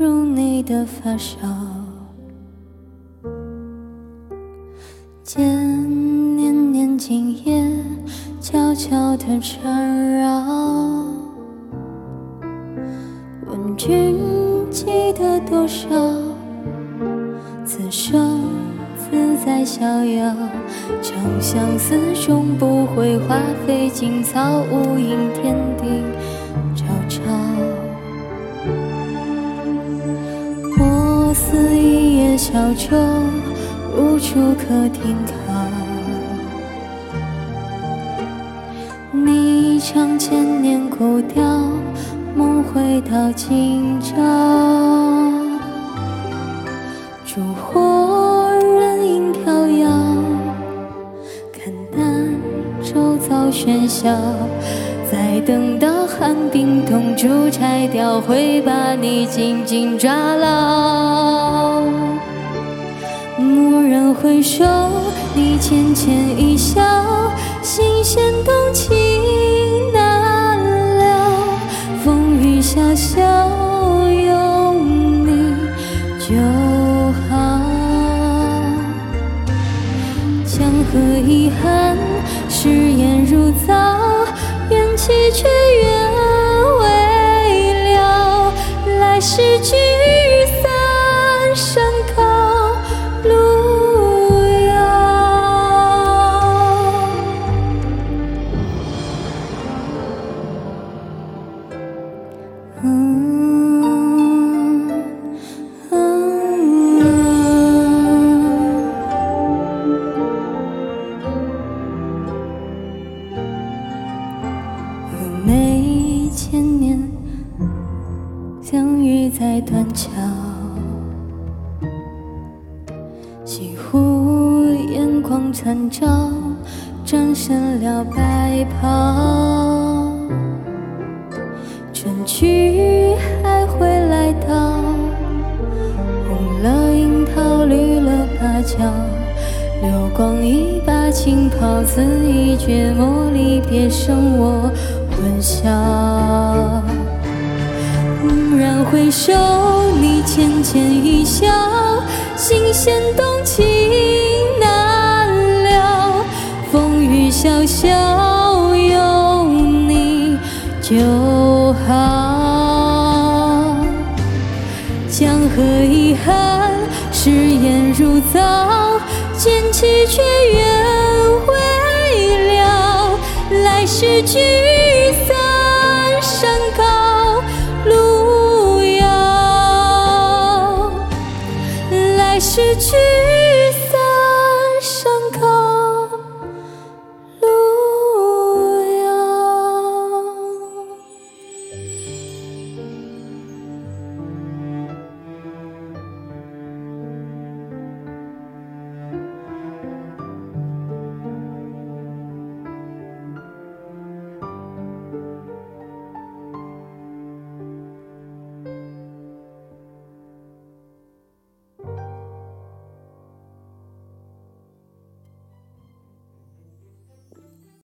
如你的发梢。见年年今夜悄悄的缠绕，问君记得多少？此生自在逍遥，长相思终不会花费尽草，无垠天地似一叶小舟。无处可停靠，你唱千年古调，梦回到今朝。烛火人影飘摇，看淡周遭喧嚣，再等到寒冰冻烛拆掉，会把你紧紧抓牢。蓦然回首，你浅浅一笑，心弦动情难了。风雨潇潇，有你就好。江河遗憾，在断桥，西湖烟光残照，转身了白袍。春去还会来到，红了樱桃，绿了芭蕉，流光一把青袍，此一绝墨，离别生我。混淆，蓦然回首，你浅浅一笑，心弦动情难了。风雨潇潇，有你就好。江河遗憾，誓言如早，剑起却缘未了。来世聚。失去。